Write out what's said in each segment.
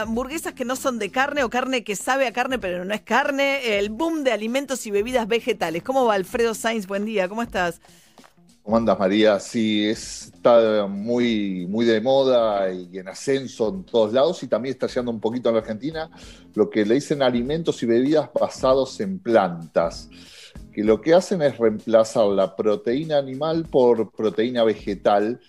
hamburguesas que no son de carne o carne que sabe a carne pero no es carne, el boom de alimentos y bebidas vegetales. ¿Cómo va Alfredo Sainz? Buen día, ¿cómo estás? ¿Cómo andas, María? Sí, está muy, muy de moda y en ascenso en todos lados y también está llegando un poquito en la Argentina lo que le dicen alimentos y bebidas basados en plantas, que lo que hacen es reemplazar la proteína animal por proteína vegetal.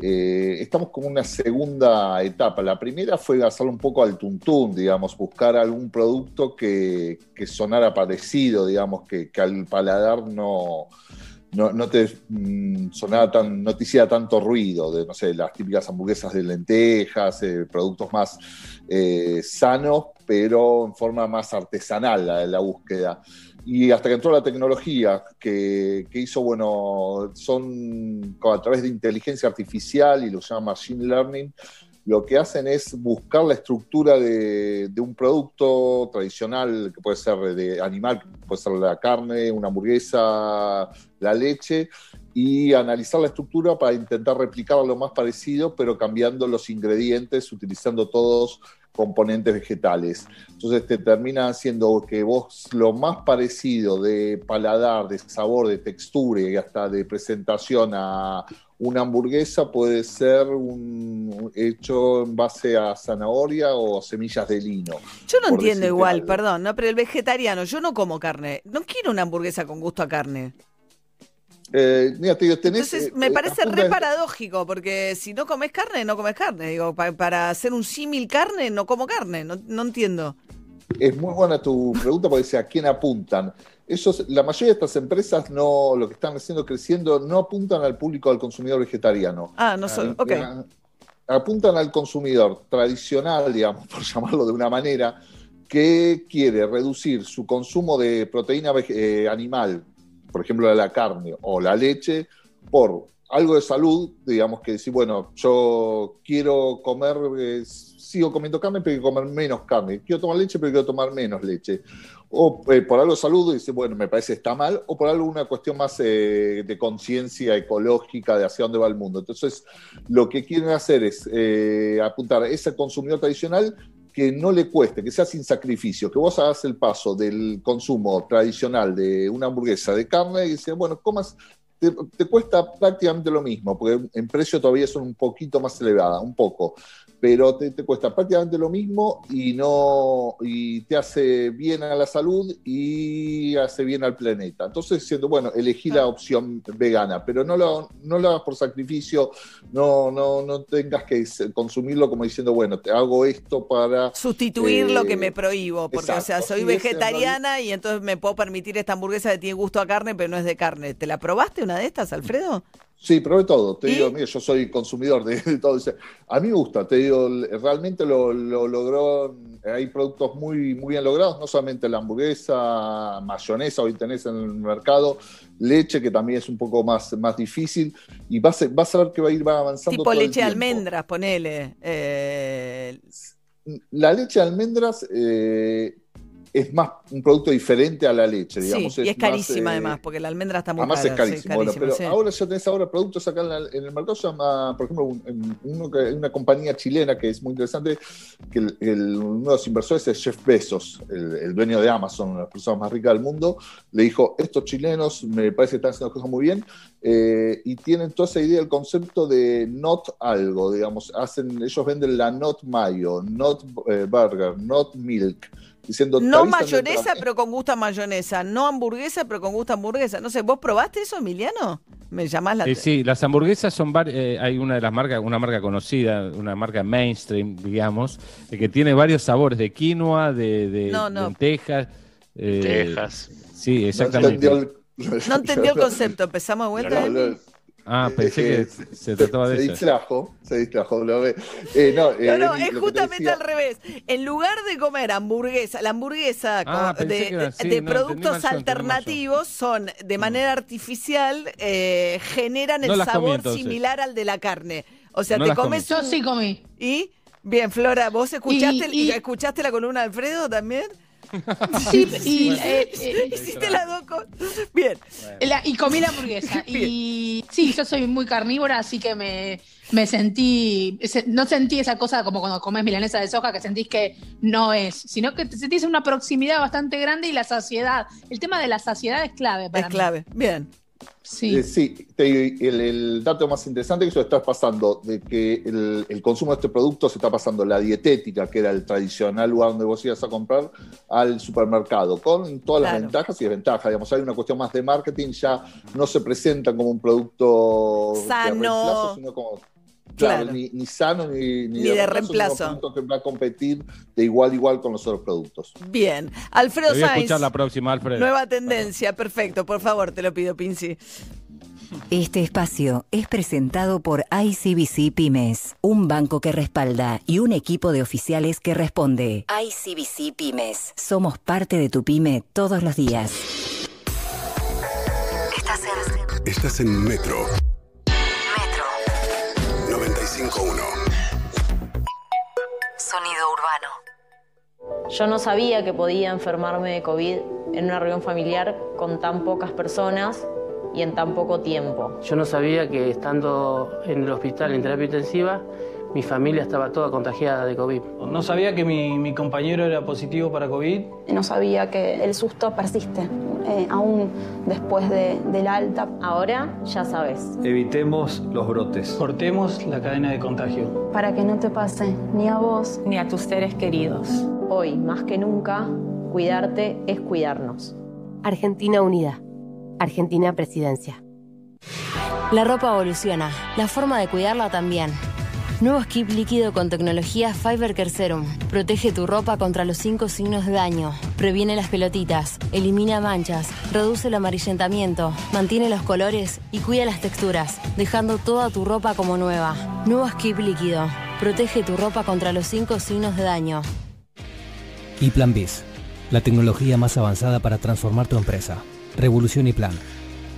Eh, estamos como una segunda etapa. La primera fue hacerlo un poco al tuntún, digamos, buscar algún producto que, sonara parecido, digamos, que al paladar no, no, te mm, tan, no te hiciera tanto ruido de, no sé, las típicas hamburguesas de lentejas, eh, productos más eh, sanos, pero en forma más artesanal la, la búsqueda. Y hasta que entró la tecnología, que, hizo, bueno, son a través de inteligencia artificial y lo llama machine learning, lo que hacen es buscar la estructura de, un producto tradicional, que puede ser de animal, puede ser la carne, una hamburguesa, la leche, y analizar la estructura para intentar replicar lo más parecido, pero cambiando los ingredientes, utilizando todos componentes vegetales. Entonces te termina haciendo que vos lo más parecido de paladar, de sabor, de textura y hasta de presentación a una hamburguesa puede ser un hecho en base a zanahoria o semillas de lino. Yo no entiendo igual, perdón, no, pero el vegetariano, yo no como carne, no quiero una hamburguesa con gusto a carne. Eh, mira, te tenés, Entonces, me eh, parece re paradójico, porque si no comes carne, no comes carne. Digo, para hacer un símil carne, no como carne, no, entiendo. Es muy buena tu pregunta porque dice a quién apuntan. Esos, la mayoría de estas empresas no, lo que están haciendo creciendo, no apuntan al público, al consumidor vegetariano. Ah, no son, ok. Apuntan al consumidor tradicional, digamos, por llamarlo de una manera, que quiere reducir su consumo de proteína eh, animal por ejemplo, la carne o la leche, por algo de salud, digamos que decir, bueno, yo quiero comer, eh, sigo comiendo carne, pero quiero comer menos carne. Quiero tomar leche, pero quiero tomar menos leche. O eh, por algo de salud, dice, bueno, me parece está mal, o por algo una cuestión más eh, de conciencia ecológica de hacia dónde va el mundo. Entonces, lo que quieren hacer es apuntar a ese consumidor tradicional que no le cueste, que sea sin sacrificio, que vos hagas el paso del consumo tradicional de una hamburguesa de carne y dices, bueno, comas te, cuesta prácticamente lo mismo, porque en precio todavía son un poquito más elevada, un poco, pero te, cuesta prácticamente lo mismo y, no, y te hace bien a la salud y hace bien al planeta. Entonces, siendo bueno, elegí la opción vegana, pero no lo, no lo hagas por sacrificio, no, no, no tengas que consumirlo como diciendo, bueno, te hago esto para... Sustituir lo que me eh, prohíbo, porque o sea, soy vegetariana y entonces me puedo permitir esta hamburguesa que tiene gusto a carne, pero no es de carne. ¿Te la probaste una de estas, Alfredo? Sí, probé todo. Te digo, mira, yo soy consumidor de, todo. A mí me gusta, te digo, realmente lo, logró. Hay productos muy, muy bien logrados, no solamente la hamburguesa, mayonesa, hoy tenés en el mercado, leche, que también es un poco más, más difícil. Y vas a, vas a ver que va a ir va avanzando. Tipo leche de almendras, ponele. Eh, la leche de almendras. Eh, es más un producto diferente a la leche, digamos. Sí, y es, carísima eh, además, porque la almendra está muy además cara. Además es carísimo. pero ahora ya tenés ahora productos acá en, el mercado, se llama, por ejemplo, una compañía chilena que es muy interesante, que uno de los inversores es Jeff Bezos, el, dueño de Amazon, una de las personas más ricas del mundo, le dijo, estos chilenos me parece que están haciendo cosas muy bien, eh, y tienen toda esa idea, el concepto de not algo, digamos, hacen, ellos venden la not mayo, not eh, burger, not milk, no mayonesa, pero con gusto a mayonesa. No hamburguesa, pero con gusto a hamburguesa. No sé, ¿vos probaste eso, Emiliano? Me llamás la eh, Sí, las hamburguesas son eh, hay una de las marcas, una marca conocida, una marca mainstream, digamos, eh, que tiene varios sabores de quinoa, de, de no, lentejas. Texas. Sí, exactamente. No entendió el, concepto. Empezamos de vuelta. Ah, pensé que se trataba de se eso. Distrajo, se distrajo, lo ve. Eh, no, eh, no, es justamente al revés. En lugar de comer hamburguesa, la hamburguesa ah, de, productos alternativos son de manera artificial, eh, generan el sabor similar al de la carne. O sea, te comes. Yo sí comí. ¿Y? Bien, Flora, ¿vos escuchaste, escuchaste la columna de Alfredo también? Sí, y eh, eh, hiciste dos Bien. y comí la hamburguesa. Y sí, yo soy muy carnívora, así que me, me sentí, no sentí esa cosa como cuando comes milanesa de soja, que sentís que no es, sino que te sentís una proximidad bastante grande y la saciedad. El tema de la saciedad es clave para Es clave, bien. Sí, eh, sí el, dato más interesante que eso está pasando, de que el, consumo de este producto se está pasando la dietética, que era el tradicional lugar donde vos ibas a comprar, al supermercado, con todas las ventajas y desventajas. Digamos, hay una cuestión más de marketing, ya no se presenta como un producto sano, sino como Claro, Ni, sano ni, de, reemplazo. Un que va a competir de igual a igual con los otros productos. Bien. Alfredo voy a escuchar la próxima, Alfredo. Nueva tendencia, perfecto. Por favor, te lo pido, Pinci. Este espacio es presentado por ICBC Pymes, un banco que respalda y un equipo de oficiales que responde. ICBC Pymes. Somos parte de tu pyme todos los días. Estás en, Estás en Metro. 95.1. Sonido urbano. Yo no sabía que podía enfermarme de COVID en una reunión familiar con tan pocas personas y en tan poco tiempo. Yo no sabía que estando en el hospital en terapia intensiva mi familia estaba toda contagiada de COVID. No sabía que mi, compañero era positivo para COVID. No sabía que el susto persiste, eh, aún después de, del alta. Ahora ya sabes. Evitemos los brotes. Cortemos la cadena de contagio. Para que no te pase ni a vos ni a tus seres queridos. Hoy, más que nunca, cuidarte es cuidarnos. Argentina Unida. Argentina Presidencia. La ropa evoluciona, la forma de cuidarla también. Nuevo skip líquido con tecnología Fiber Care Serum. Protege tu ropa contra los cinco signos de daño. Previene las pelotitas, elimina manchas, reduce el amarillentamiento, mantiene los colores y cuida las texturas, dejando toda tu ropa como nueva. Nuevo skip líquido. Protege tu ropa contra los cinco signos de daño. Y Plan Biz, la tecnología más avanzada para transformar tu empresa. Revolución y Plan.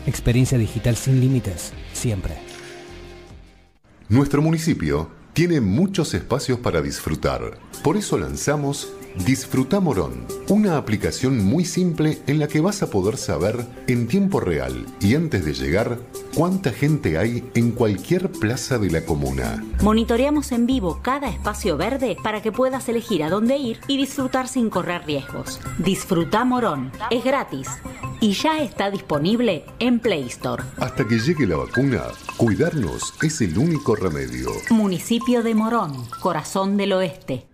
Experiencia digital sin límites, siempre. Nuestro municipio tiene muchos espacios para disfrutar. Por eso lanzamos Disfruta Morón, una aplicación muy simple en la que vas a poder saber en tiempo real y antes de llegar cuánta gente hay en cualquier plaza de la comuna. Monitoreamos en vivo cada espacio verde para que puedas elegir a dónde ir y disfrutar sin correr riesgos. Disfruta Morón, es gratis y ya está disponible en Play Store. Hasta que llegue la vacuna, cuidarnos es el único remedio. Municipio de Morón, corazón del oeste.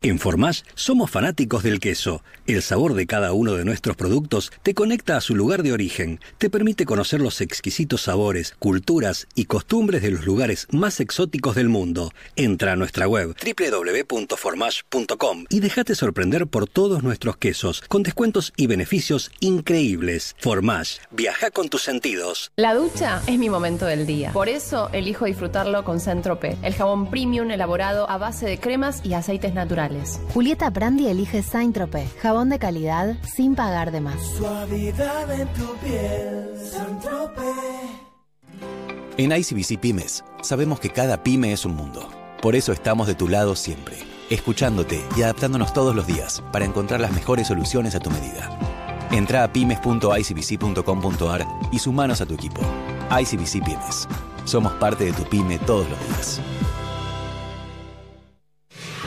En Formash somos fanáticos del queso. El sabor de cada uno de nuestros productos te conecta a su lugar de origen, te permite conocer los exquisitos sabores, culturas y costumbres de los lugares más exóticos del mundo. Entra a nuestra web www.formash.com y déjate sorprender por todos nuestros quesos, con descuentos y beneficios increíbles. Formash, viaja con tus sentidos. La ducha es mi momento del día. Por eso elijo disfrutarlo con Centrope, el jabón premium elaborado a base de cremas y aceites naturales. Julieta Brandi elige Saint Tropez, jabón de calidad sin pagar de más. Suavidad en tu piel, Saint En ICBC Pymes, sabemos que cada pyme es un mundo. Por eso estamos de tu lado siempre, escuchándote y adaptándonos todos los días para encontrar las mejores soluciones a tu medida. Entra a pymes.icbc.com.ar y sumanos a tu equipo. ICBC Pymes. Somos parte de tu pyme todos los días.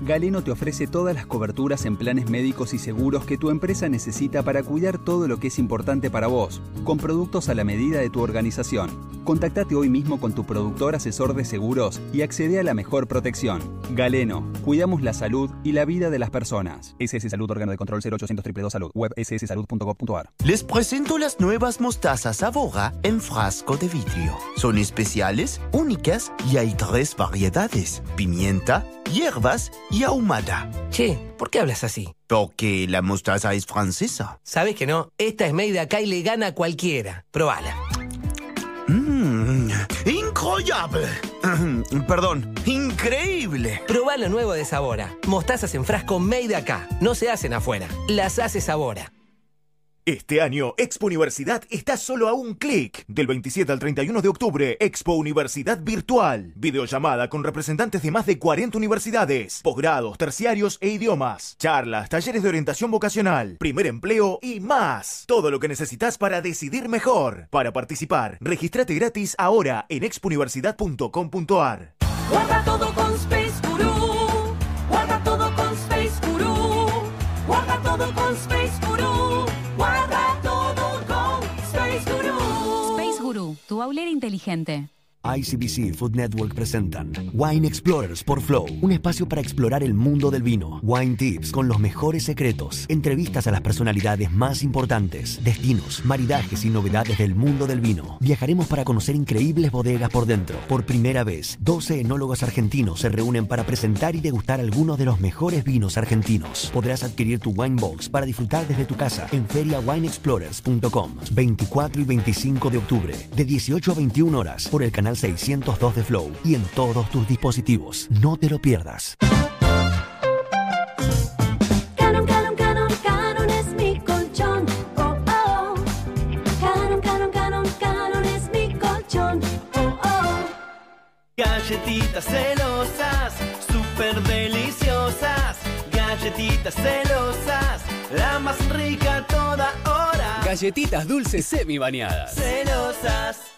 Galeno te ofrece todas las coberturas en planes médicos y seguros que tu empresa necesita para cuidar todo lo que es importante para vos, con productos a la medida de tu organización. Contactate hoy mismo con tu productor asesor de seguros y accede a la mejor protección. Galeno, cuidamos la salud y la vida de las personas. SS Salud, órgano de control 0800 222 Salud, web sssalud.gov.ar. Les presento las nuevas mostazas Avora en frasco de vidrio. Son especiales, únicas y hay tres variedades: pimienta, hierbas y ahumada. Che, ¿por qué hablas así? Porque la mostaza es francesa. Sabes que no, esta es made acá y le gana a cualquiera. Probala. Mmm, incroyable. Perdón, increíble. Probá lo nuevo de Sabora. Mostazas en frasco made acá. No se hacen afuera. Las hace Sabora. Este año, Expo Universidad está solo a un clic. Del 27 al 31 de octubre, Expo Universidad Virtual. Videollamada con representantes de más de 40 universidades, posgrados, terciarios e idiomas. Charlas, talleres de orientación vocacional, primer empleo y más. Todo lo que necesitas para decidir mejor. Para participar, regístrate gratis ahora en expouniversidad.com.ar. tu inteligente. ICBC Food Network presentan Wine Explorers por Flow, un espacio para explorar el mundo del vino. Wine Tips con los mejores secretos, entrevistas a las personalidades más importantes, destinos, maridajes y novedades del mundo del vino. Viajaremos para conocer increíbles bodegas por dentro. Por primera vez, 12 enólogos argentinos se reúnen para presentar y degustar algunos de los mejores vinos argentinos. Podrás adquirir tu Wine Box para disfrutar desde tu casa en feriawineexplorers.com 24 y 25 de octubre, de 18 a 21 horas, por el canal 602 de Flow y en todos tus dispositivos. No te lo pierdas. Canon, Canon, Canon, Canon es mi colchón. Oh, oh. Canon, Canon, Canon, Canon es mi colchón. Oh, oh. Galletitas celosas, súper deliciosas. Galletitas celosas, la más rica a toda hora. Galletitas dulces semi bañadas. Celosas.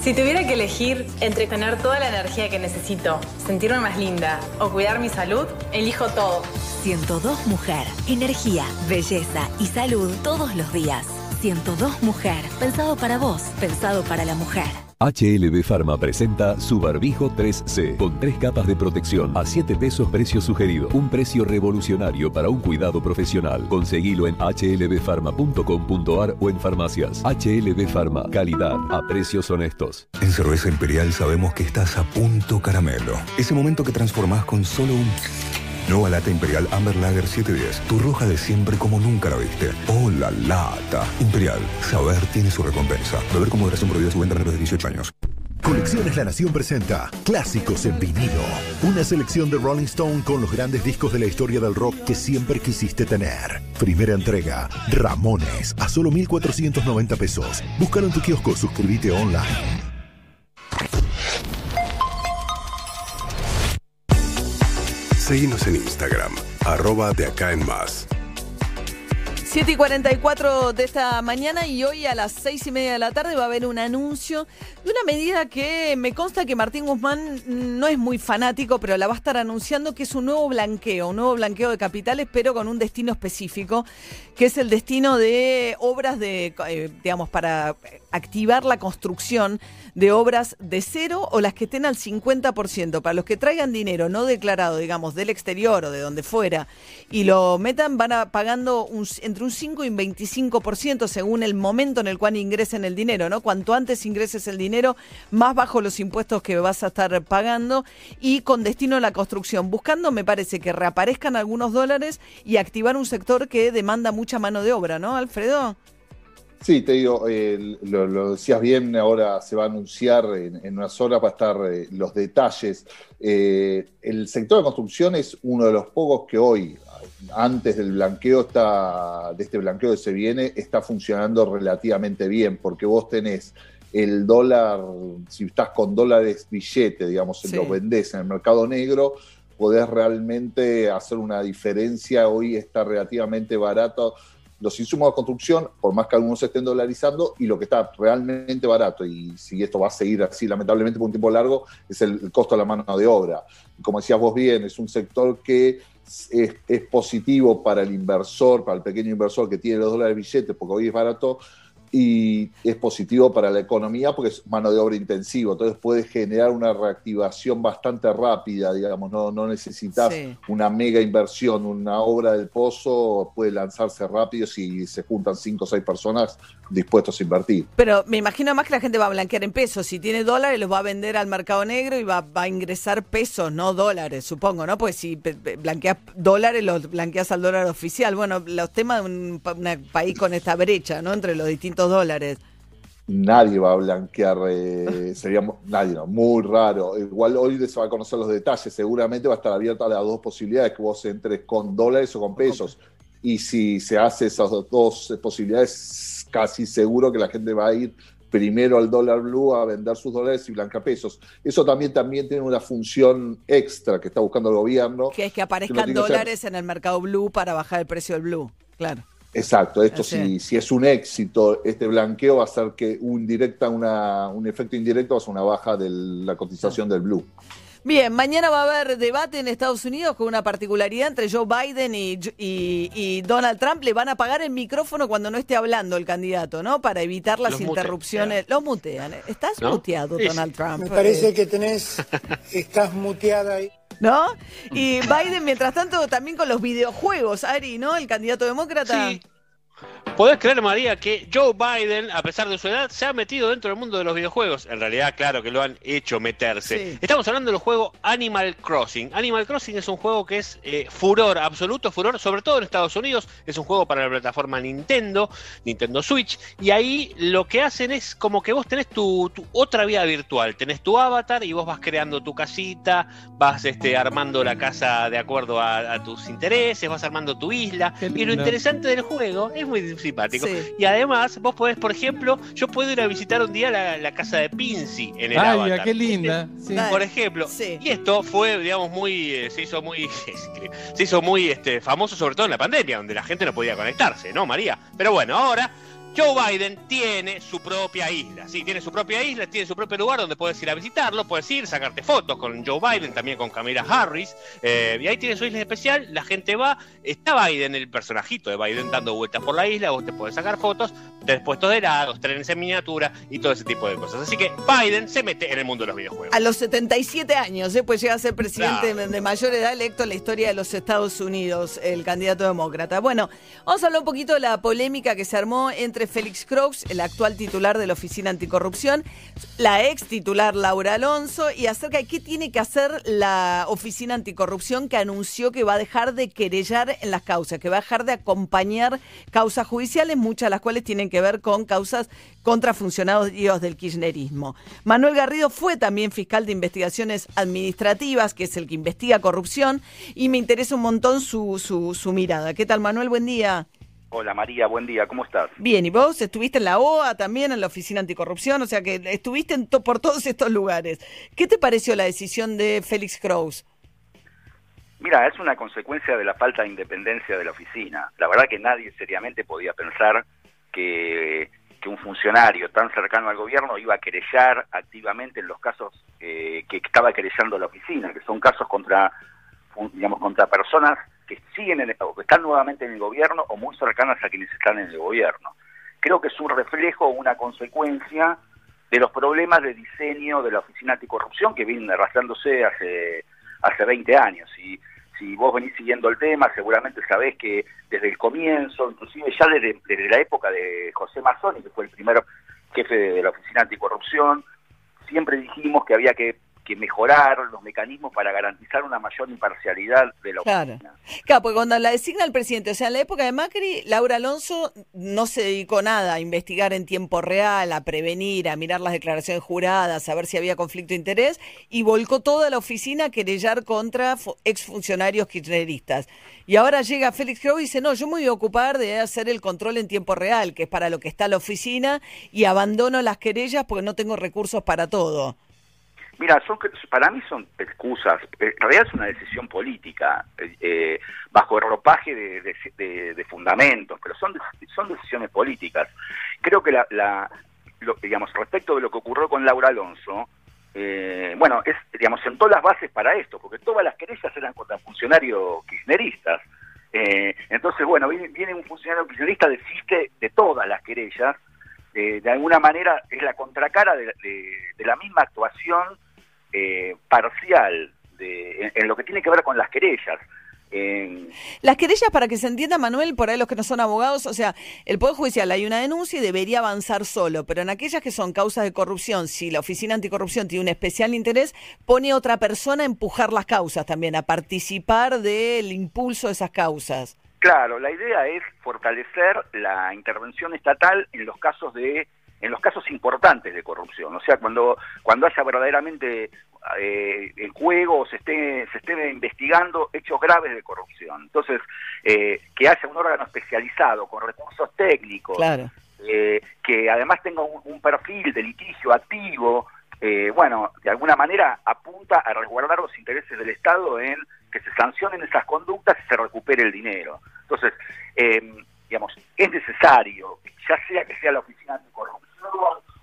Si tuviera que elegir entre tener toda la energía que necesito, sentirme más linda o cuidar mi salud, elijo todo. 102 Mujer. Energía, belleza y salud todos los días. 102 Mujer. Pensado para vos, pensado para la mujer. HLB Pharma presenta su barbijo 3C con tres capas de protección a 7 pesos precio sugerido. Un precio revolucionario para un cuidado profesional. Conseguilo en hlbpharma.com.ar o en farmacias. HLB Pharma, calidad a precios honestos. En Cerveza Imperial sabemos que estás a punto caramelo. Ese momento que transformás con solo un... Nueva lata Imperial Amber Lager 710. Tu roja de siempre como nunca la viste. ¡Oh, la lata! Imperial. Saber tiene su recompensa. Beber con moderación prohibida su venta menores de 18 años. Colecciones La Nación presenta Clásicos en vinilo. Una selección de Rolling Stone con los grandes discos de la historia del rock que siempre quisiste tener. Primera entrega, Ramones, a solo 1,490 pesos. Búscalo en tu kiosco, suscríbete online. Seguimos en Instagram, arroba de acá en más. 7 y 44 de esta mañana y hoy a las 6 y media de la tarde va a haber un anuncio de una medida que me consta que Martín Guzmán no es muy fanático, pero la va a estar anunciando que es un nuevo blanqueo, un nuevo blanqueo de capitales, pero con un destino específico, que es el destino de obras de, eh, digamos, para activar la construcción de obras de cero o las que estén al 50%. Para los que traigan dinero no declarado, digamos, del exterior o de donde fuera, y lo metan, van a pagando un, entre un 5 y un 25% según el momento en el cual ingresen el dinero, ¿no? Cuanto antes ingreses el dinero, más bajo los impuestos que vas a estar pagando y con destino a la construcción, buscando, me parece, que reaparezcan algunos dólares y activar un sector que demanda mucha mano de obra, ¿no, Alfredo? Sí, te digo, eh, lo, lo decías bien, ahora se va a anunciar en, en unas horas, va a estar eh, los detalles. Eh, el sector de construcción es uno de los pocos que hoy, antes del blanqueo, está, de este blanqueo que se viene, está funcionando relativamente bien, porque vos tenés el dólar, si estás con dólares billete, digamos, Sí. lo vendés en el mercado negro, podés realmente hacer una diferencia. Hoy está relativamente barato los insumos de construcción, por más que algunos estén dolarizando, y lo que está realmente barato, y si esto va a seguir así lamentablemente por un tiempo largo, es el, el costo de la mano de obra. Como decías vos bien, es un sector que es, es positivo para el inversor, para el pequeño inversor que tiene los dólares billetes, porque hoy es barato, y es positivo para la economía porque es mano de obra intensivo, entonces puede generar una reactivación bastante rápida, digamos, no, no necesitas una mega inversión, una obra del pozo puede lanzarse rápido si se juntan cinco o seis personas dispuestos a invertir. Pero me imagino más que la gente va a blanquear en pesos, si tiene dólares los va a vender al mercado negro y va, va a ingresar pesos, no dólares, supongo, ¿no? Pues si blanqueas dólares, los blanqueas al dólar oficial. Bueno, los temas de un país con esta brecha, ¿no? Entre los distintos dólares. Nadie va a blanquear, eh, sería nadie, no, muy raro. Igual hoy se va a conocer los detalles, seguramente va a estar abierta a las dos posibilidades, que vos entres con dólares o con pesos. Y si se hace esas dos posibilidades, casi seguro que la gente va a ir primero al dólar blue a vender sus dólares y blanca pesos. Eso también, también tiene una función extra que está buscando el gobierno. Que es que aparezcan dólares en el mercado blue para bajar el precio del blue, claro. Exacto, esto si, si, es un éxito, este blanqueo va a ser que un, directa, una, un efecto indirecto va a ser una baja de la cotización del blue. Bien, mañana va a haber debate en Estados Unidos con una particularidad entre Joe Biden y, y, Donald Trump. Le van a apagar el micrófono cuando no esté hablando el candidato, ¿no? Para evitar las interrupciones. Los mutean. ¿Estás muteado, Donald Trump? Me parece que tenés, estás muteada ahí. ¿no? Y Biden, mientras tanto, también con los videojuegos, Ari, ¿no? El candidato demócrata. Sí. ¿Podés creer, María, que Joe Biden, a pesar de su edad, se ha metido dentro del mundo de los videojuegos? En realidad, claro que lo han hecho meterse. Estamos hablando del juego Animal Crossing. Animal Crossing es un juego que es eh, furor, absoluto furor, sobre todo en Estados Unidos. Es un juego para la plataforma Nintendo, Nintendo Switch. Y ahí lo que hacen es como que vos tenés tu, otra vida virtual. Tenés tu avatar y vos vas creando tu casita, vas este, armando la casa de acuerdo a, tus intereses, vas armando tu isla. Y lo interesante del juego es muy simpático. Y además, vos podés, por ejemplo, yo puedo ir a visitar un día la, casa de Pincy en el Ay, qué linda. Por ejemplo. Y esto fue, digamos, muy, eh, se hizo muy, se hizo muy este, famoso, sobre todo en la pandemia, donde la gente no podía conectarse, ¿no, María? Pero bueno, ahora Joe Biden tiene su propia isla, sí, tiene su propia isla, tiene su propio lugar donde puedes ir a visitarlo, puedes ir, sacarte fotos con Joe Biden, también con Camila Harris, eh, y ahí tiene su isla especial, la gente va, está Biden, el personajito de Biden dando vueltas por la isla, vos te puedes sacar fotos, tenés puestos de helados, trenes en miniatura y todo ese tipo de cosas. Así que Biden se mete en el mundo de los videojuegos. A los 77 años, ¿eh? pues llega a ser presidente de mayor edad electo en la historia de los Estados Unidos, el candidato demócrata. Bueno, vamos a hablar un poquito de la polémica que se armó entre Félix Croix, el actual titular de la Oficina Anticorrupción, la ex titular Laura Alonso, y acerca de qué tiene que hacer la Oficina Anticorrupción que anunció que va a dejar de querellar en las causas, que va a dejar de acompañar causas judiciales, muchas de las cuales tienen que ver con causas contra funcionarios del kirchnerismo. Manuel Garrido fue también fiscal de investigaciones administrativas, que es el que investiga corrupción, y me interesa un montón su, su, su mirada. ¿Qué tal, Manuel? Buen día. Hola María, buen día, ¿cómo estás? Bien, ¿y vos estuviste en la OA también, en la Oficina Anticorrupción? O sea que estuviste en por todos estos lugares. ¿Qué te pareció la decisión de Félix Kraus? Mira, es una consecuencia de la falta de independencia de la oficina. La verdad que nadie seriamente podía pensar que, un funcionario tan cercano al gobierno iba a querellar activamente en los casos eh, que estaba querellando la oficina, que son casos contra, digamos, contra personas siguen en, o que están nuevamente en el gobierno o muy cercanas a quienes están en el gobierno. Creo que es un reflejo, una consecuencia de los problemas de diseño de la Oficina Anticorrupción que vienen arrastrándose hace, hace 20 años. Y si vos venís siguiendo el tema, seguramente sabés que desde el comienzo, inclusive ya desde, la época de José Mazzoni, que fue el primer jefe de la Oficina Anticorrupción, siempre dijimos que había que que mejorar los mecanismos para garantizar una mayor imparcialidad de la claro. Claro, porque cuando la designa el presidente, o sea, en la época de Macri, Laura Alonso no se dedicó nada a investigar en tiempo real, a prevenir, a mirar las declaraciones juradas, a ver si había conflicto de interés, y volcó toda la oficina a querellar contra exfuncionarios kirchneristas. Y ahora llega Félix Crow y dice, no, yo me voy a ocupar de hacer el control en tiempo real, que es para lo que está la oficina, y abandono las querellas porque no tengo recursos para todo. Mira, son, para mí son excusas. En realidad es una decisión política, eh, bajo el ropaje de, fundamentos, pero son, son decisiones políticas. Creo que la, digamos, respecto de lo que ocurrió con Laura Alonso, eh, bueno, es, digamos, sentó las bases para esto, porque todas las querellas eran contra funcionarios kirchneristas. Eh, entonces, bueno, viene, viene, un funcionario kirchnerista, desiste de todas las querellas, eh, de alguna manera es la contracara de, de la misma actuación eh, parcial de, en, lo que tiene que ver con las querellas. Las querellas, para que se entienda, Manuel, por ahí los que no son abogados, o sea, el Poder Judicial hay una denuncia y debería avanzar solo, pero en aquellas que son causas de corrupción, si la Oficina Anticorrupción tiene un especial interés, pone a otra persona a empujar las causas también, a participar del impulso de esas causas. Claro, la idea es fortalecer la intervención estatal en los casos de en los casos importantes de corrupción, o sea, cuando cuando haya verdaderamente eh, en juego se esté se esté investigando hechos graves de corrupción. Entonces, eh, que haya un órgano especializado con recursos técnicos, eh, que además tenga un, perfil de litigio activo, eh, bueno, de alguna manera apunta a resguardar los intereses del Estado en que se sancionen esas conductas y se recupere el dinero. Entonces, eh, digamos, es necesario, ya sea que sea la Oficina Anticorrupción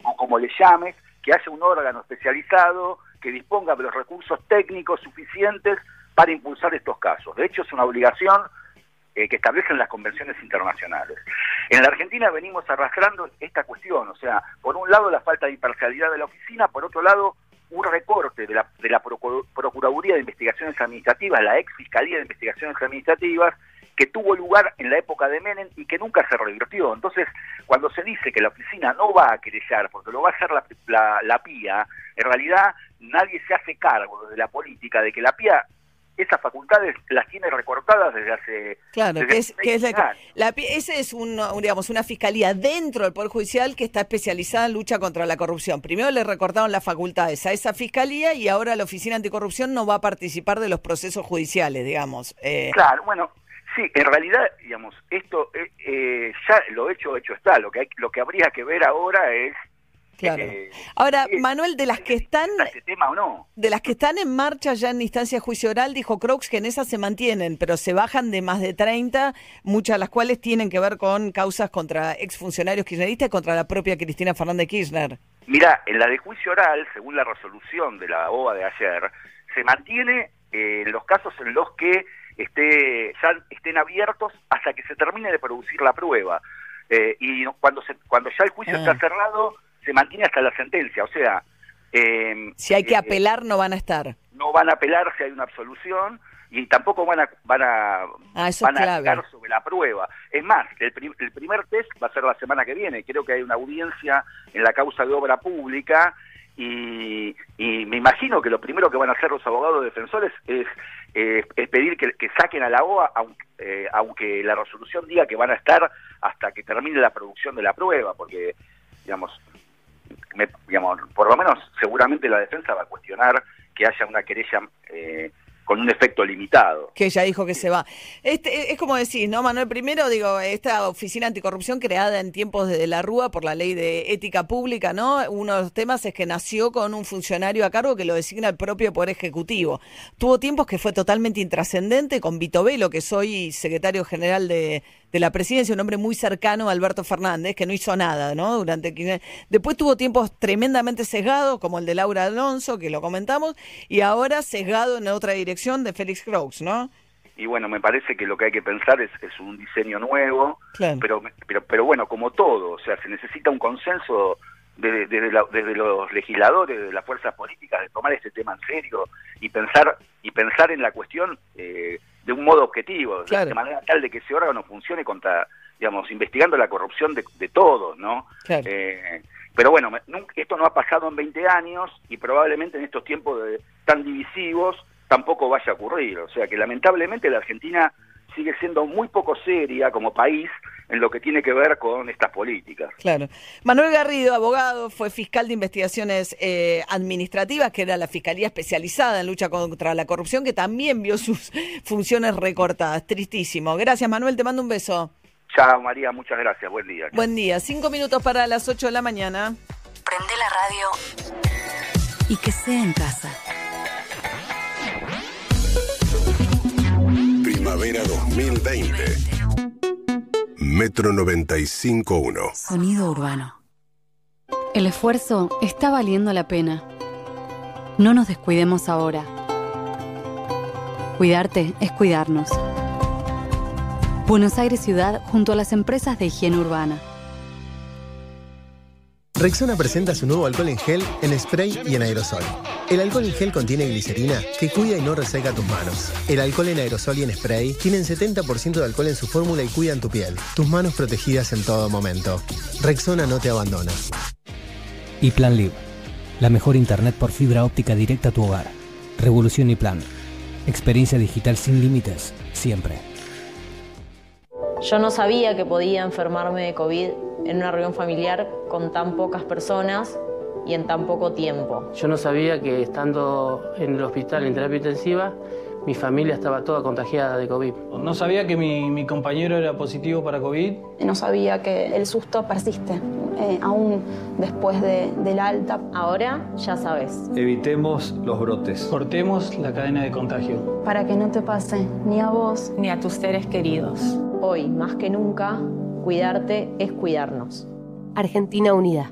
o como le llames, que haya un órgano especializado que disponga de los recursos técnicos suficientes para impulsar estos casos. De hecho, es una obligación eh, que establecen las convenciones internacionales. En la Argentina venimos arrastrando esta cuestión, o sea, por un lado la falta de imparcialidad de la oficina, por otro lado un recorte de la, de la Procuraduría de Investigaciones Administrativas, la ex Fiscalía de Investigaciones Administrativas, que tuvo lugar en la época de Menem y que nunca se revirtió. Entonces, cuando se dice que la oficina no va a querellar porque lo va a hacer la, la, la PIA, en realidad nadie se hace cargo de la política de que la PIA esas facultades las tiene recortadas desde hace claro que es, que es la, ese es un, digamos una fiscalía dentro del poder judicial que está especializada en lucha contra la corrupción. Primero le recortaron las facultades a esa fiscalía y ahora la oficina anticorrupción no va a participar de los procesos judiciales digamos eh. claro bueno sí en realidad digamos esto eh, eh, ya lo hecho hecho está. Lo que hay, lo que habría que ver ahora es Claro. Eh, Ahora, Manuel, de las que están este tema o no. de las que están en marcha ya en instancia de juicio oral, dijo Crox que en esas se mantienen, pero se bajan de más de 30, muchas de las cuales tienen que ver con causas contra exfuncionarios kirchneristas y contra la propia Cristina Fernández Kirchner. Mira, en la de juicio oral, según la resolución de la OA de ayer, se mantiene eh, los casos en los que esté, ya estén abiertos hasta que se termine de producir la prueba. Eh, y cuando, se, cuando ya el juicio está ah. cerrado, se mantiene hasta la sentencia, o sea... Eh, si hay que eh, apelar, no van a estar. No van a apelar si hay una absolución y tampoco van a van a ah, van a sobre la prueba. Es más, el, el, primer test va a ser la semana que viene. Creo que hay una audiencia en la causa de obra pública y, y me imagino que lo primero que van a hacer los abogados defensores es, eh, es pedir que, que, saquen a la OA, aunque, eh, aunque la resolución diga que van a estar hasta que termine la producción de la prueba, porque digamos digamos, por lo menos seguramente la defensa va a cuestionar que haya una querella eh, con un efecto limitado. Que ella dijo que se va. Este, es como decir, ¿no, Manuel? Primero, digo, esta oficina anticorrupción creada en tiempos de la Rúa por la ley de ética pública, ¿no? Uno de los temas es que nació con un funcionario a cargo que lo designa el propio Poder Ejecutivo. Tuvo tiempos que fue totalmente intrascendente con Vito Velo, que soy secretario general de, de la presidencia, un hombre muy cercano a Alberto Fernández, que no hizo nada, ¿no? Durante Después tuvo tiempos tremendamente sesgados, como el de Laura Alonso, que lo comentamos, y ahora sesgado en otra dirección de Félix Cruz, ¿no? Y bueno, me parece que lo que hay que pensar es, es un diseño nuevo, pero, pero, pero bueno, como todo, o sea, se necesita un consenso desde, desde, los legisladores, de las fuerzas políticas, de tomar este tema en serio y pensar y pensar en la cuestión eh, de un modo objetivo, de manera tal de que ese órgano funcione contra, digamos, investigando la corrupción de, todos, ¿no? Eh, pero bueno, esto no ha pasado en 20 años y probablemente en estos tiempos tan divisivos tampoco vaya a ocurrir. O sea que lamentablemente la Argentina sigue siendo muy poco seria como país en lo que tiene que ver con estas políticas. Claro. Manuel Garrido, abogado, fue fiscal de investigaciones eh, administrativas, que era la fiscalía especializada en lucha contra la corrupción, que también vio sus funciones recortadas. Tristísimo. Gracias, Manuel, te mando un beso. Chao, María, muchas gracias. Buen día. Buen día. Cinco minutos para las ocho de la mañana. Prende la radio y que sea en casa. Primavera 2020. Metro 95.1. Sonido urbano. El esfuerzo está valiendo la pena. No nos descuidemos ahora. Cuidarte es cuidarnos. Buenos Aires Ciudad junto a las empresas de higiene urbana. Rexona presenta su nuevo alcohol en gel, en spray y en aerosol. El alcohol en gel contiene glicerina que cuida y no reseca tus manos. El alcohol en aerosol y en spray tienen 70% de alcohol en su fórmula y cuidan tu piel. Tus manos protegidas en todo momento. Rexona no te abandona. Y Plan Live. La mejor internet por fibra óptica directa a tu hogar. Revolución y Plan. Experiencia digital sin límites, siempre. Yo no sabía que podía enfermarme de COVID en una reunión familiar con tan pocas personas y en tan poco tiempo. Yo no sabía que estando en el hospital en terapia intensiva, mi familia estaba toda contagiada de COVID. No sabía que mi, mi compañero era positivo para COVID. No sabía que el susto persiste, eh, aún después de- del alta. Ahora ya sabes. Evitemos los brotes. Cortemos la cadena de contagio. Para que no te pase ni a vos Ni a tus seres queridos. Hoy, más que nunca, cuidarte es cuidarnos. Argentina Unida.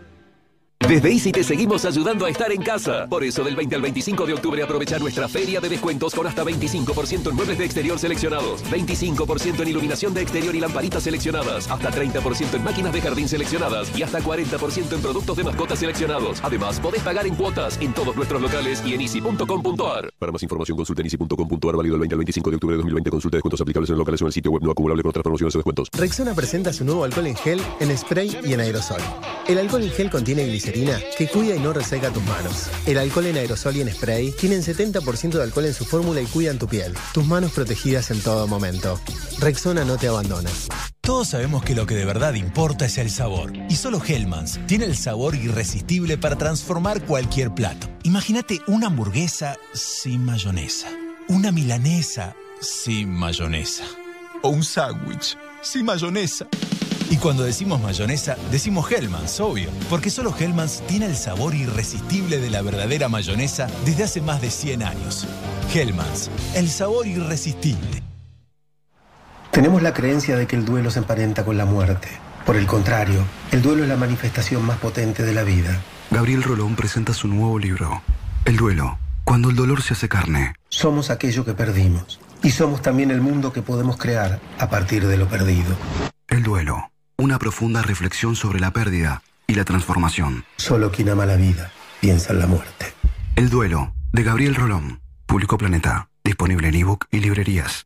Desde Easy te seguimos ayudando a estar en casa. Por eso, del 20 al 25 de octubre, aprovecha nuestra feria de descuentos con hasta 25% en muebles de exterior seleccionados, 25% en iluminación de exterior y lamparitas seleccionadas, hasta 30% en máquinas de jardín seleccionadas y hasta 40% en productos de mascotas seleccionados. Además, podés pagar en cuotas en todos nuestros locales y en easy.com.ar. Para más información, consulta en easy.com.ar, válido del 20 al 25 de octubre de 2020. Consulta descuentos aplicables en locales o en el sitio web no acumulable con otras promociones o descuentos. Rexona presenta su nuevo alcohol en gel, en spray y en aerosol. El alcohol en gel contiene glicerina que cuida y no reseca tus manos. El alcohol en aerosol y en spray tienen 70% de alcohol en su fórmula y cuidan tu piel. Tus manos protegidas en todo momento. Rexona no te abandona. Todos sabemos que lo que de verdad importa es el sabor. Y solo Hellmann's tiene el sabor irresistible para transformar cualquier plato. Imagínate una hamburguesa sin mayonesa. Una milanesa sin mayonesa. O un sándwich sin mayonesa. Y cuando decimos mayonesa, decimos Hellmann's, obvio. Porque solo Hellmann's tiene el sabor irresistible de la verdadera mayonesa desde hace más de 100 años. Hellmann's, el sabor irresistible. Tenemos la creencia de que el duelo se emparenta con la muerte. Por el contrario, el duelo es la manifestación más potente de la vida. Gabriel Rolón presenta su nuevo libro, El duelo, cuando el dolor se hace carne. Somos aquello que perdimos. Y somos también el mundo que podemos crear a partir de lo perdido. El duelo, una profunda reflexión sobre la pérdida y la transformación. Solo quien ama la vida piensa en la muerte. El duelo, de Gabriel Rolón, Público Planeta, disponible en ebook y librerías.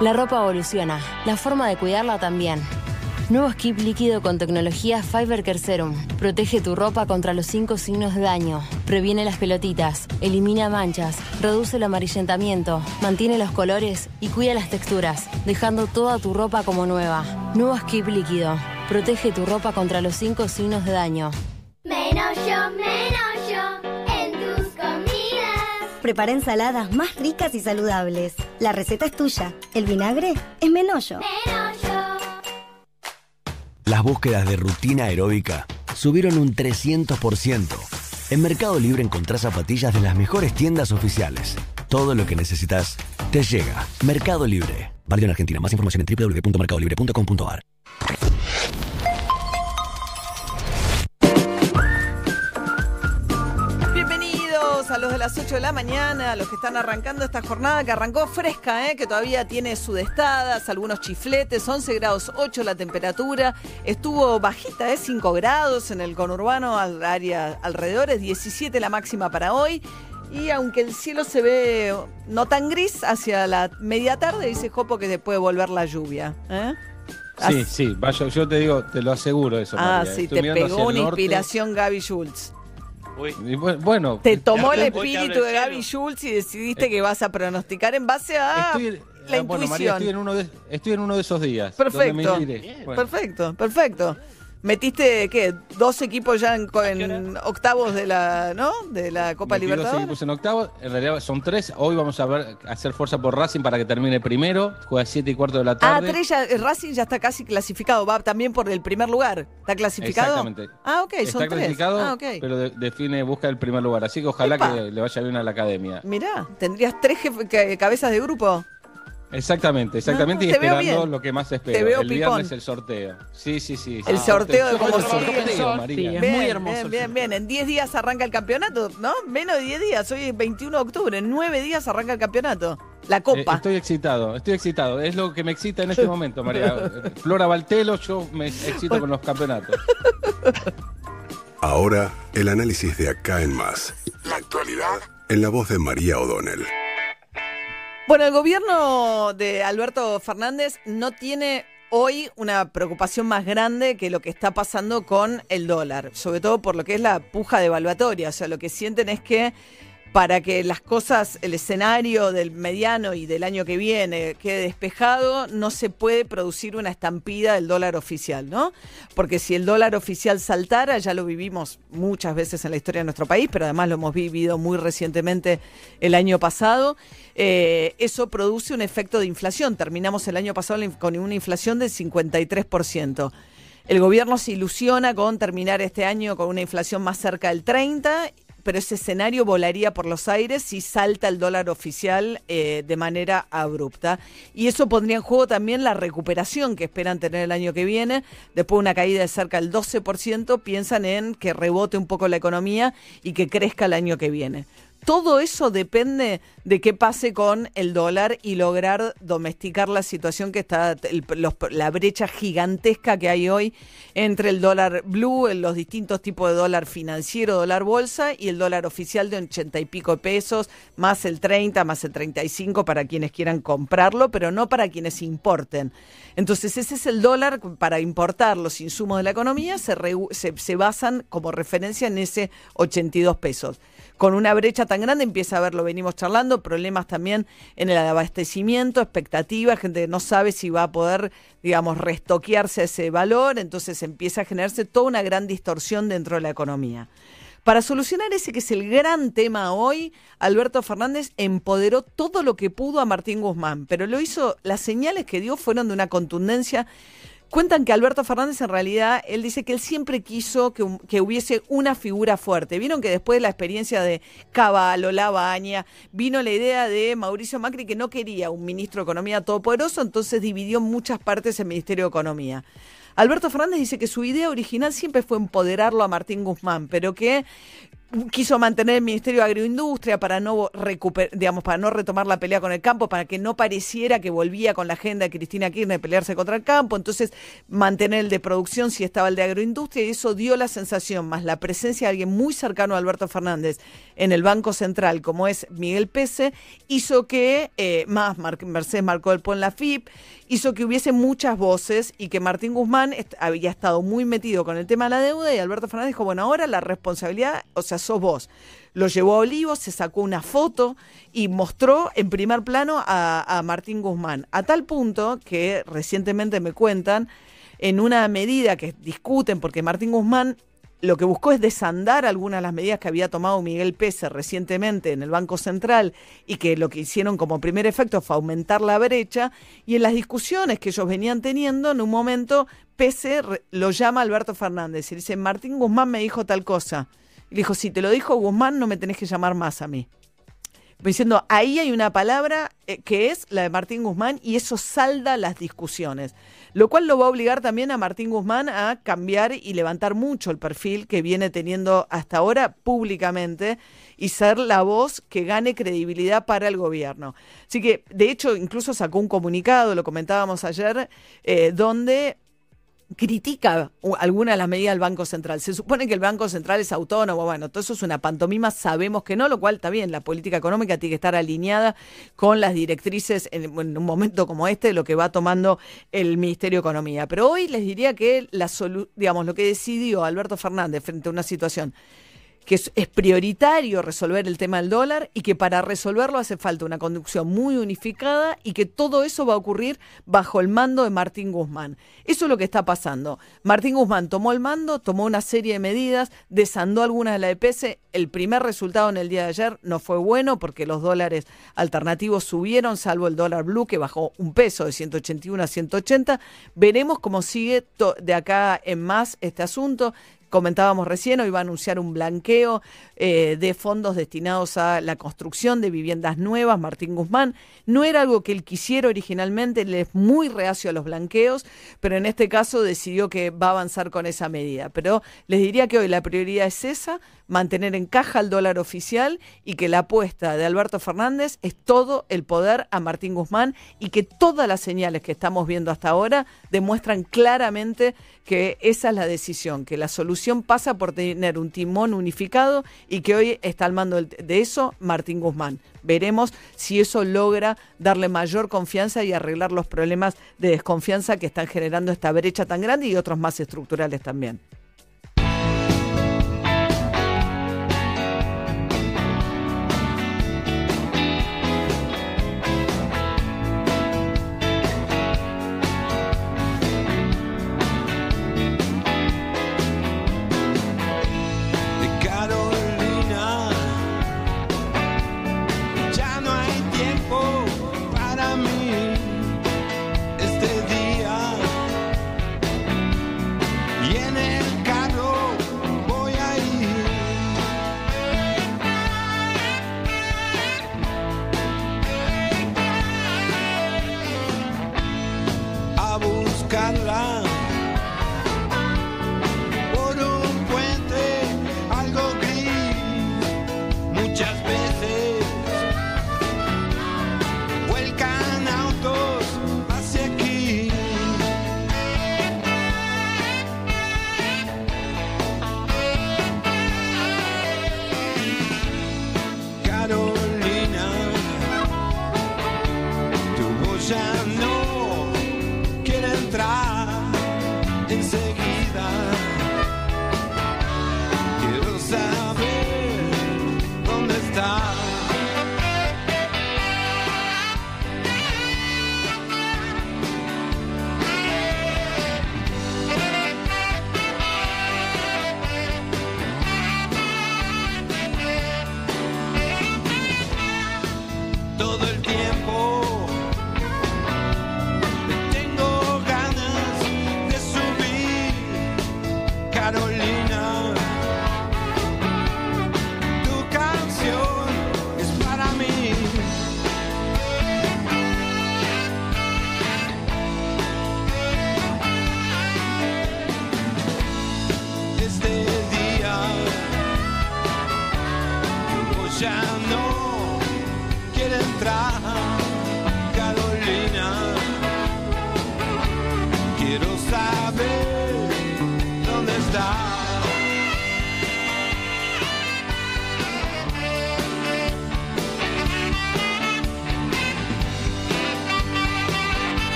La ropa evoluciona, la forma de cuidarla también. Nuevo skip líquido con tecnología Fiber Care Serum. Protege tu ropa contra los cinco signos de daño. Previene las pelotitas, elimina manchas, reduce el amarillentamiento, mantiene los colores y cuida las texturas, dejando toda tu ropa como nueva. Nuevo skip líquido. Protege tu ropa contra los cinco signos de daño. Menos yo, menos yo en tus comidas. Prepara ensaladas más ricas y saludables. La receta es tuya. El vinagre es menollo. Las búsquedas de rutina aeróbica subieron un 300%. En Mercado Libre encontrás zapatillas de las mejores tiendas oficiales. Todo lo que necesitas te llega. Mercado Libre. Válido en Argentina. Más información en www.mercadolibre.com.ar. a los de las 8 de la mañana, a los que están arrancando esta jornada que arrancó fresca, ¿eh? que todavía tiene sudestadas, algunos chifletes, 11 grados 8 la temperatura, estuvo bajita, ¿eh? 5 grados en el conurbano, al área alrededores, 17 la máxima para hoy. Y aunque el cielo se ve no tan gris hacia la media tarde, dice Jopo que se puede volver la lluvia. ¿eh? Sí, sí, vaya, yo te digo, te lo aseguro eso. Ah, María. sí, Estoy te pegó una norte. inspiración Gaby Schultz. Y bu- Bueno, Te tomó el espíritu de Gaby Schultz y decidiste que vas a pronosticar en base a Estoy, la bueno, María, estoy en, uno de, estoy en uno de esos días. Perfecto. Perfecto, perfecto metiste, ¿qué? Dos equipos ya en, octavos de la, ¿no? De la Copa Libertadores. Dos equipos en octavos, en realidad son tres. Hoy vamos a ver, hacer fuerza por Racing para que termine primero. Juega a siete y cuarto de la tarde. Ah, tres ya, Racing ya está casi clasificado. Va también por el primer lugar. ¿Está clasificado? Exactamente. Ah, ok, son está clasificado, ah, pero define, busca el primer lugar. Así que ojalá que le vaya bien a la academia. Mirá, tendrías tres cabezas de grupo. Exactamente, exactamente, y esperando lo que más espero. Te veo el viernes el sorteo. Sí, sí, sí. El sorteo de cómo María. es muy hermoso. Bien, bien, bien. En 10 días arranca el campeonato, ¿no? Menos de 10 días, hoy es 21 de octubre, en 9 días arranca el campeonato. La copa. Eh, estoy excitado, estoy excitado. Es lo que me excita en este momento, María. Flora Valtelo, yo me excito con los campeonatos. Ahora, el análisis de acá en más. La actualidad en la voz de María O'Donnell. Bueno, el gobierno de Alberto Fernández no tiene hoy una preocupación más grande que lo que está pasando con el dólar, sobre todo por lo que es la puja devaluatoria. O sea, lo que sienten es que para que las cosas, el escenario del mediano y del año que viene quede despejado, no se puede producir una estampida del dólar oficial, ¿no? Porque si el dólar oficial saltara, ya lo vivimos muchas veces en la historia de nuestro país, pero además lo hemos vivido muy recientemente el año pasado, eh, eso produce un efecto de inflación. Terminamos el año pasado con una inflación del 53%. El gobierno se ilusiona con terminar este año con una inflación más cerca del 30 pero ese escenario volaría por los aires si salta el dólar oficial eh, de manera abrupta. Y eso pondría en juego también la recuperación que esperan tener el año que viene. Después de una caída de cerca del 12%, piensan en que rebote un poco la economía y que crezca el año que viene. Todo eso depende de qué pase con el dólar y lograr domesticar la situación que está, la brecha gigantesca que hay hoy entre el dólar blue, los distintos tipos de dólar financiero, dólar bolsa y el dólar oficial de ochenta y pico pesos, más el 30, más el 35 para quienes quieran comprarlo, pero no para quienes importen. Entonces ese es el dólar para importar los insumos de la economía, se, se, se basan como referencia en ese 82 pesos con una brecha tan grande empieza a ver, lo venimos charlando, problemas también en el abastecimiento, expectativas, gente que no sabe si va a poder, digamos, restoquearse ese valor, entonces empieza a generarse toda una gran distorsión dentro de la economía. Para solucionar ese que es el gran tema hoy, Alberto Fernández empoderó todo lo que pudo a Martín Guzmán, pero lo hizo, las señales que dio fueron de una contundencia Cuentan que Alberto Fernández en realidad, él dice que él siempre quiso que, hubiese una figura fuerte. Vieron que después de la experiencia de Caballo, Labaña, vino la idea de Mauricio Macri que no quería un ministro de Economía todopoderoso, entonces dividió muchas partes el Ministerio de Economía. Alberto Fernández dice que su idea original siempre fue empoderarlo a Martín Guzmán, pero que quiso mantener el Ministerio de Agroindustria para no digamos, para no retomar la pelea con el campo, para que no pareciera que volvía con la agenda de Cristina Kirchner pelearse contra el campo, entonces mantener el de producción si estaba el de agroindustria, y eso dio la sensación, más la presencia de alguien muy cercano a Alberto Fernández en el Banco Central, como es Miguel Pese, hizo que, eh, más Mercedes marcó el en la FIP, hizo que hubiese muchas voces y que Martín Guzmán había estado muy metido con el tema de la deuda y Alberto Fernández dijo, bueno, ahora la responsabilidad, o sea, sos vos. Lo llevó a Olivos, se sacó una foto y mostró en primer plano a, Martín Guzmán, a tal punto que recientemente me cuentan, en una medida que discuten, porque Martín Guzmán lo que buscó es desandar algunas de las medidas que había tomado Miguel Pese recientemente en el Banco Central y que lo que hicieron como primer efecto fue aumentar la brecha. Y en las discusiones que ellos venían teniendo, en un momento Pese lo llama Alberto Fernández y dice, Martín Guzmán me dijo tal cosa. Y dijo, si te lo dijo Guzmán, no me tenés que llamar más a mí diciendo, ahí hay una palabra eh, que es la de Martín Guzmán y eso salda las discusiones. Lo cual lo va a obligar también a Martín Guzmán a cambiar y levantar mucho el perfil que viene teniendo hasta ahora públicamente y ser la voz que gane credibilidad para el gobierno. Así que, de hecho, incluso sacó un comunicado, lo comentábamos ayer, eh, donde critica alguna de las medidas del Banco Central. Se supone que el Banco Central es autónomo, bueno, todo eso es una pantomima, sabemos que no, lo cual está bien, la política económica tiene que estar alineada con las directrices en, un momento como este, lo que va tomando el Ministerio de Economía. Pero hoy les diría que la digamos, lo que decidió Alberto Fernández frente a una situación que es, prioritario resolver el tema del dólar y que para resolverlo hace falta una conducción muy unificada y que todo eso va a ocurrir bajo el mando de Martín Guzmán. Eso es lo que está pasando. Martín Guzmán tomó el mando, tomó una serie de medidas, desandó algunas de la EPS. El primer resultado en el día de ayer no fue bueno porque los dólares alternativos subieron, salvo el dólar blue que bajó un peso de 181 a 180. Veremos cómo sigue de acá en más este asunto comentábamos recién, hoy va a anunciar un blanqueo eh, de fondos destinados a la construcción de viviendas nuevas, Martín Guzmán. No era algo que él quisiera originalmente, él es muy reacio a los blanqueos, pero en este caso decidió que va a avanzar con esa medida. Pero les diría que hoy la prioridad es esa, mantener en caja el dólar oficial y que la apuesta de Alberto Fernández es todo el poder a Martín Guzmán y que todas las señales que estamos viendo hasta ahora demuestran claramente que esa es la decisión, que la solución pasa por tener un timón unificado y que hoy está al mando de eso Martín Guzmán. Veremos si eso logra darle mayor confianza y arreglar los problemas de desconfianza que están generando esta brecha tan grande y otros más estructurales también.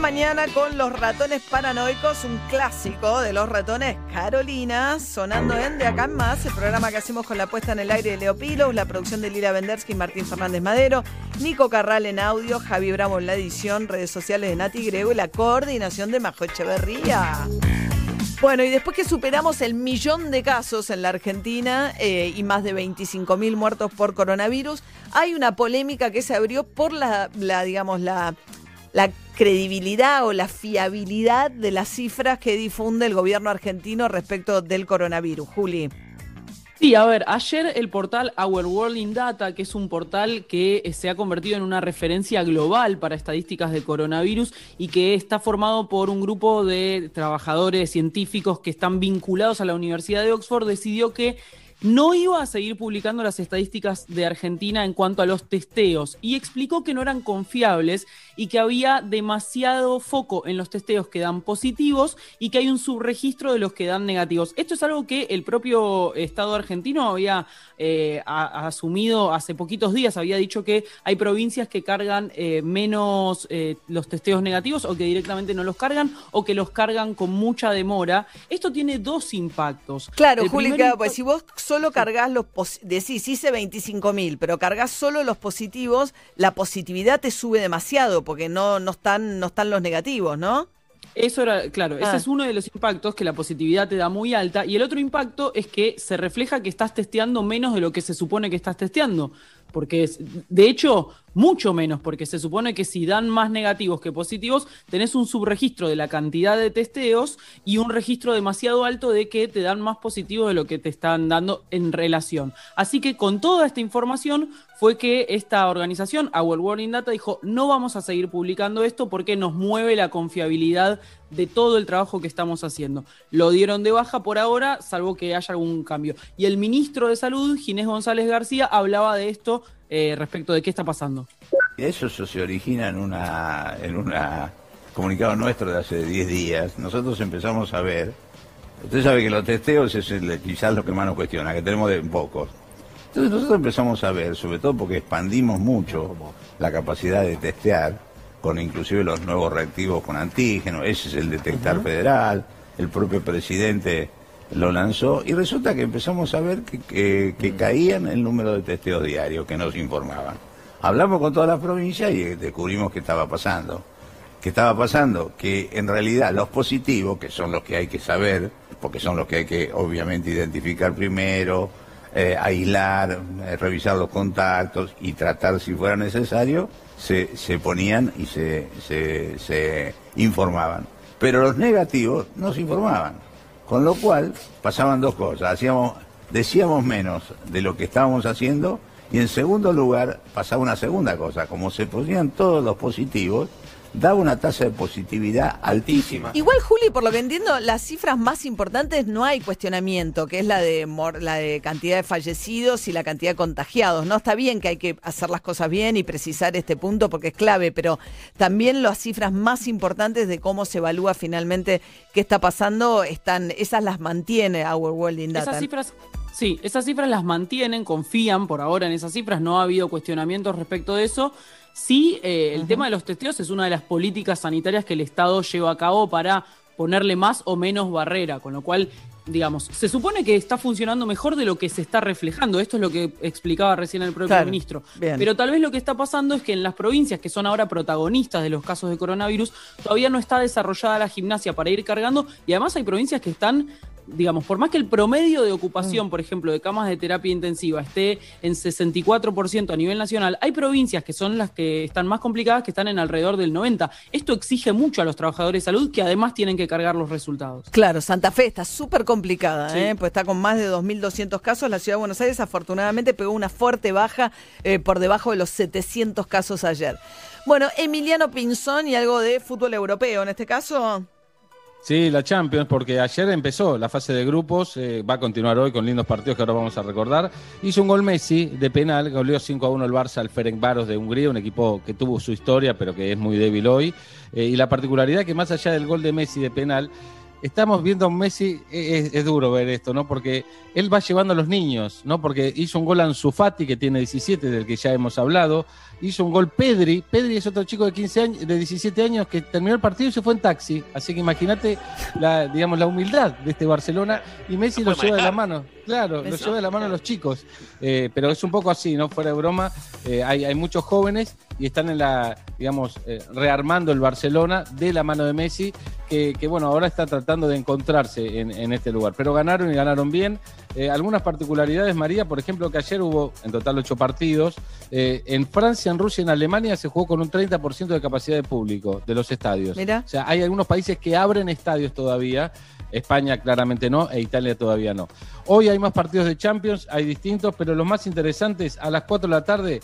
Mañana con los ratones paranoicos, un clásico de los ratones Carolina, sonando en De Acá en Más, el programa que hacemos con la puesta en el aire de Leo Pilos, la producción de Lila Vendersky y Martín Fernández Madero, Nico Carral en audio, Javi Bravo en la edición, redes sociales de Nati Grego y la coordinación de Majo Echeverría. Bueno, y después que superamos el millón de casos en la Argentina eh, y más de 25 mil muertos por coronavirus, hay una polémica que se abrió por la digamos, la la credibilidad o la fiabilidad de las cifras que difunde el gobierno argentino respecto del coronavirus. Juli. Sí, a ver, ayer el portal Our World in Data, que es un portal que eh, se ha convertido en una referencia global para estadísticas de coronavirus y que está formado por un grupo de trabajadores científicos que están vinculados a la Universidad de Oxford, decidió que no iba a seguir publicando las estadísticas de Argentina en cuanto a los testeos y explicó que no eran confiables y que había demasiado foco en los testeos que dan positivos y que hay un subregistro de los que dan negativos. Esto es algo que el propio Estado argentino había eh, asumido hace poquitos días, había dicho que hay provincias que cargan eh, menos eh, los testeos negativos o que directamente no los cargan o que los cargan con mucha demora. Esto tiene dos impactos. Claro, Juli, pues si vos solo cargas los, decís, hice 25 mil, pero cargas solo los positivos, la positividad te sube demasiado porque no, no, están, no están los negativos, ¿no? Eso era, claro, ese ah. es uno de los impactos que la positividad te da muy alta. Y el otro impacto es que se refleja que estás testeando menos de lo que se supone que estás testeando. Porque es, de hecho, mucho menos, porque se supone que si dan más negativos que positivos, tenés un subregistro de la cantidad de testeos y un registro demasiado alto de que te dan más positivos de lo que te están dando en relación. Así que con toda esta información fue que esta organización, Our Warning Data, dijo, no vamos a seguir publicando esto porque nos mueve la confiabilidad de todo el trabajo que estamos haciendo. Lo dieron de baja por ahora, salvo que haya algún cambio. Y el ministro de Salud, Ginés González García, hablaba de esto eh, respecto de qué está pasando. Eso se origina en una, en una comunicado nuestro de hace 10 días. Nosotros empezamos a ver, usted sabe que los testeos es quizás lo que más nos cuestiona, que tenemos de pocos. Entonces nosotros empezamos a ver, sobre todo porque expandimos mucho la capacidad de testear, con inclusive los nuevos reactivos con antígenos, ese es el detectar federal, el propio presidente lo lanzó y resulta que empezamos a ver que, que, caían el número de testeos diarios que nos informaban. Hablamos con todas las provincias y descubrimos qué estaba pasando. ¿Qué estaba pasando? Que en realidad los positivos, que son los que hay que saber, porque son los que hay que obviamente identificar primero, eh, aislar, eh, revisar los contactos y tratar si fuera necesario, se, se ponían y se, se, se informaban. Pero los negativos no se informaban. Con lo cual pasaban dos cosas. Hacíamos, decíamos menos de lo que estábamos haciendo y en segundo lugar pasaba una segunda cosa. Como se ponían todos los positivos, daba una tasa de positividad altísima. Igual, Juli, por lo que entiendo, las cifras más importantes no hay cuestionamiento, que es la de, la de cantidad de fallecidos y la cantidad de contagiados. No está bien que hay que hacer las cosas bien y precisar este punto porque es clave, pero también las cifras más importantes de cómo se evalúa finalmente qué está pasando, están, esas las mantiene Our World in Data. Esas cifras Sí, esas cifras las mantienen, confían por ahora en esas cifras, no ha habido cuestionamientos respecto de eso. Sí, eh, el tema de los testeos es una de las políticas sanitarias que el Estado lleva a cabo para ponerle más o menos barrera, con lo cual, digamos, se supone que está funcionando mejor de lo que se está reflejando. Esto es lo que explicaba recién el propio ministro. Pero tal vez lo que está pasando es que en las provincias que son ahora protagonistas de los casos de coronavirus, todavía no está desarrollada la gimnasia para ir cargando y además hay provincias que están digamos, por más que el promedio de ocupación, mm. por ejemplo, de camas de terapia intensiva esté en 64% a nivel nacional, hay provincias que son las que están más complicadas que están en alrededor del 90%. Esto exige mucho a los trabajadores de salud que además tienen que cargar los resultados. Claro, Santa Fe está súper complicada, ¿eh? pues está con más de 2.200 casos. La ciudad de Buenos Aires afortunadamente pegó una fuerte baja eh, por debajo de los 700 casos ayer. Bueno, Emiliano Pinzón y algo de fútbol europeo en este caso. Sí, la Champions, porque ayer empezó la fase de grupos, eh, va a continuar hoy con lindos partidos que ahora vamos a recordar. Hizo un gol Messi de penal, goleó 5 a 1 el Barça al Ferencváros de Hungría, un equipo que tuvo su historia, pero que es muy débil hoy. Eh, y la particularidad que más allá del gol de Messi de penal, estamos viendo a Messi, es, es, duro ver esto, ¿no? Porque él va llevando a los niños, ¿no? Porque hizo un gol a Ansu Fati, que tiene 17, del que ya hemos hablado, hizo un gol Pedri. Pedri es otro chico de 15 años, de 17 años que terminó el partido y se fue en taxi. Así que imagínate la, digamos, la humildad de este Barcelona y Messi lo lleva de la mano. Claro, lo lleva de la mano a los chicos. Eh, pero es un poco así, ¿no? Fuera de broma, eh, hay, hay, muchos jóvenes y están en la, digamos, eh, rearmando el Barcelona de la mano de Messi, que, que bueno, ahora está tratando de encontrarse en, en, este lugar. Pero ganaron y ganaron bien. Eh, algunas particularidades, María, por ejemplo, que ayer hubo en total ocho partidos. Eh, en Francia, en Rusia, en Alemania se jugó con un 30% de capacidad de público de los estadios. O sea, hay algunos países que abren estadios todavía. España claramente no e Italia todavía no. Hoy hay más partidos de Champions, hay distintos, pero los más interesantes a las 4 de la tarde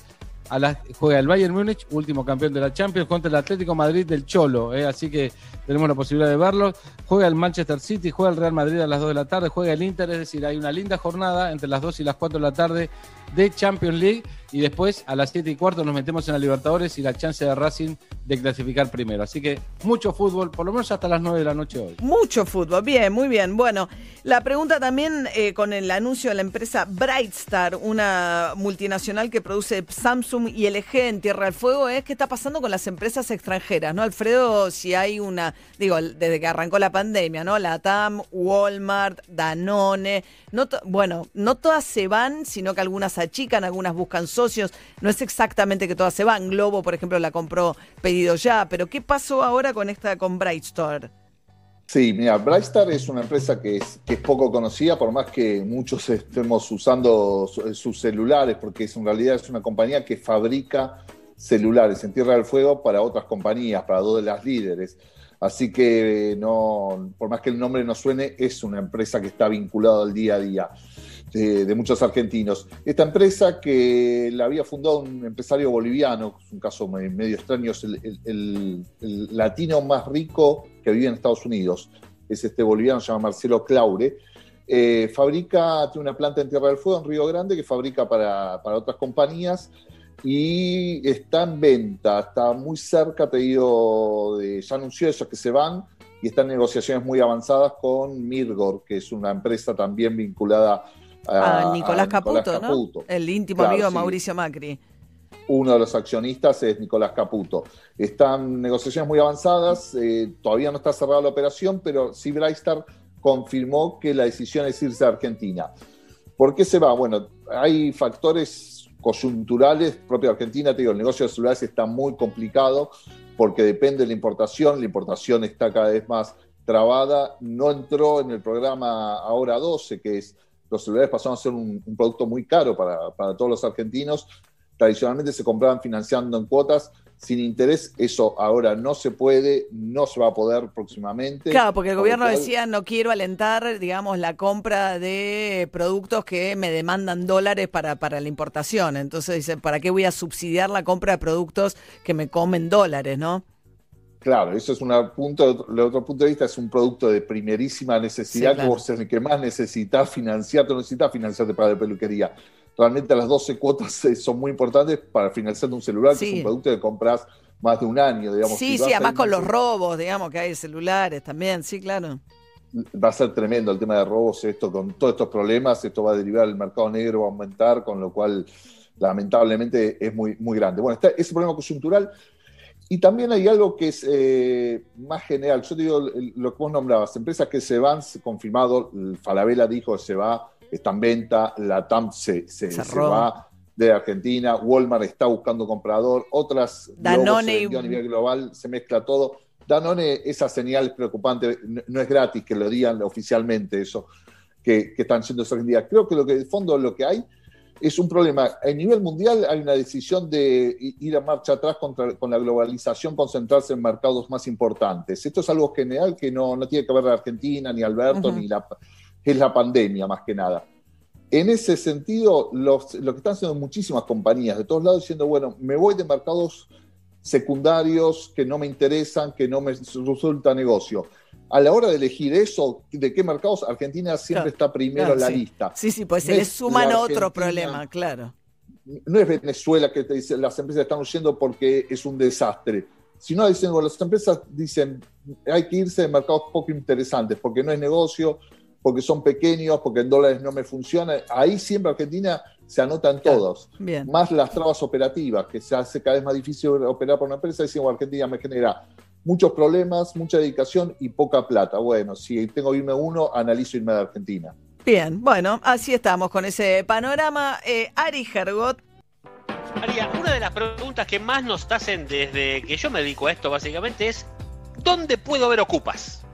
a la, juega el Bayern Múnich, último campeón de la Champions, contra el Atlético Madrid del Cholo. Eh, así que tenemos la posibilidad de verlo. Juega el Manchester City, juega el Real Madrid a las 2 de la tarde, juega el Inter, es decir, hay una linda jornada entre las 2 y las 4 de la tarde de Champions League y después a las 7 y cuarto nos metemos en la Libertadores y la chance de Racing de clasificar primero. Así que mucho fútbol, por lo menos hasta las 9 de la noche hoy. Mucho fútbol, bien, muy bien. Bueno, la pregunta también eh, con el anuncio de la empresa Brightstar, una multinacional que produce Samsung y LG en Tierra del Fuego, es qué está pasando con las empresas extranjeras, ¿no? Alfredo, si hay una, digo, desde que arrancó la pandemia, ¿no? La TAM, Walmart, Danone, no bueno, no todas se van, sino que algunas achican, algunas buscan socios. No es exactamente que todas se van. Globo, por ejemplo, la compró pedido ya. Pero ¿qué pasó ahora con esta, con Brightstar? Sí, mira, Brightstar es una empresa que es, que poco conocida, por más que muchos estemos usando sus celulares, porque es, en realidad es una compañía que fabrica celulares en Tierra del Fuego para otras compañías, para dos de las líderes. Así que no, por más que el nombre no suene, es una empresa que está vinculada al día a día de, muchos argentinos. Esta empresa que la había fundado un empresario boliviano, es un caso medio extraño, es el, latino más rico que vive en Estados Unidos. Es este boliviano, se llama Marcelo Claure. Eh, fabrica, tiene una planta en Tierra del Fuego, en Río Grande, que fabrica para, para otras compañías y está en venta, está muy cerca, te digo, de, ya anunció eso que se van y están en negociaciones muy avanzadas con Mirgor, que es una empresa también vinculada a, Nicolás, Caputo, ¿no? El íntimo amigo de Mauricio Macri. Uno de los accionistas es Nicolás Caputo. Están negociaciones muy avanzadas, eh, todavía no está cerrada la operación, pero sí Brightstar confirmó que la decisión es irse a Argentina. ¿Por qué se va? Bueno, hay factores coyunturales propio de Argentina, te digo, el negocio de celulares está muy complicado porque depende de la importación, la importación está cada vez más trabada, no entró en el programa Ahora 12, que es los celulares pasaron a ser un, producto muy caro para, todos los argentinos. Tradicionalmente se compraban financiando en cuotas sin interés. Eso ahora no se puede, no se va a poder próximamente. Claro, porque el gobierno decía no quiero alentar, digamos, la compra de productos que me demandan dólares para, para la importación. Entonces dice, ¿para qué voy a subsidiar la compra de productos que me comen dólares, no? Claro, eso es un punto, de otro punto de vista, es un producto de primerísima necesidad, que vos el que más necesitas financiarte, no necesitas financiarte para la peluquería. Realmente las 12 cuotas eh, son muy importantes para financiar un celular, que es un producto que compras más de un año, digamos. Sí, sí, además con los robos, digamos, que hay celulares también, sí, claro. Va a ser tremendo el tema de robos, esto con todos estos problemas, esto va a derivar, el mercado negro va a aumentar, con lo cual lamentablemente es muy, muy grande. Bueno, está ese problema coyuntural y también hay algo que es eh, más general. Yo digo lo que vos nombrabas, empresas que se van, confirmado, Falabella dijo se va, está en venta, la TAM se, se, va de Argentina, Walmart está buscando comprador, otras Danone a nivel global, se mezcla todo. Danone, esa señal es preocupante, no, es gratis que lo digan oficialmente eso que, que están haciendo hoy en día. Creo que lo que de fondo lo que hay es un problema. A nivel mundial hay una decisión de ir a marcha atrás contra, con la globalización, concentrarse en mercados más importantes. Esto es algo general que no, no tiene que ver la Argentina, ni Alberto, ni la... es la pandemia más que nada. En ese sentido, los, lo que están haciendo muchísimas compañías de todos lados diciendo, bueno, me voy de mercados secundarios que no me interesan, que no me resulta negocio a la hora de elegir eso, de qué mercados, Argentina siempre está primero en la lista. Sí, sí, pues se le suman otro problema, claro. No es Venezuela que te dice, las empresas están huyendo porque es un desastre. Si no, dicen, las empresas dicen, hay que irse de mercados poco interesantes, porque no es negocio, porque son pequeños, porque en dólares no me funciona. Ahí siempre Argentina se anotan todos. Más las trabas operativas, que se hace cada vez más difícil operar por una empresa, dicen, Argentina me genera muchos problemas, mucha dedicación y poca plata. Bueno, si tengo que irme uno, analizo irme de Argentina. Bien, bueno, así estamos con ese panorama. Eh, Ari Gergot. María, una de las preguntas que más nos hacen desde que yo me dedico a esto básicamente es, ¿dónde puedo ver ocupas?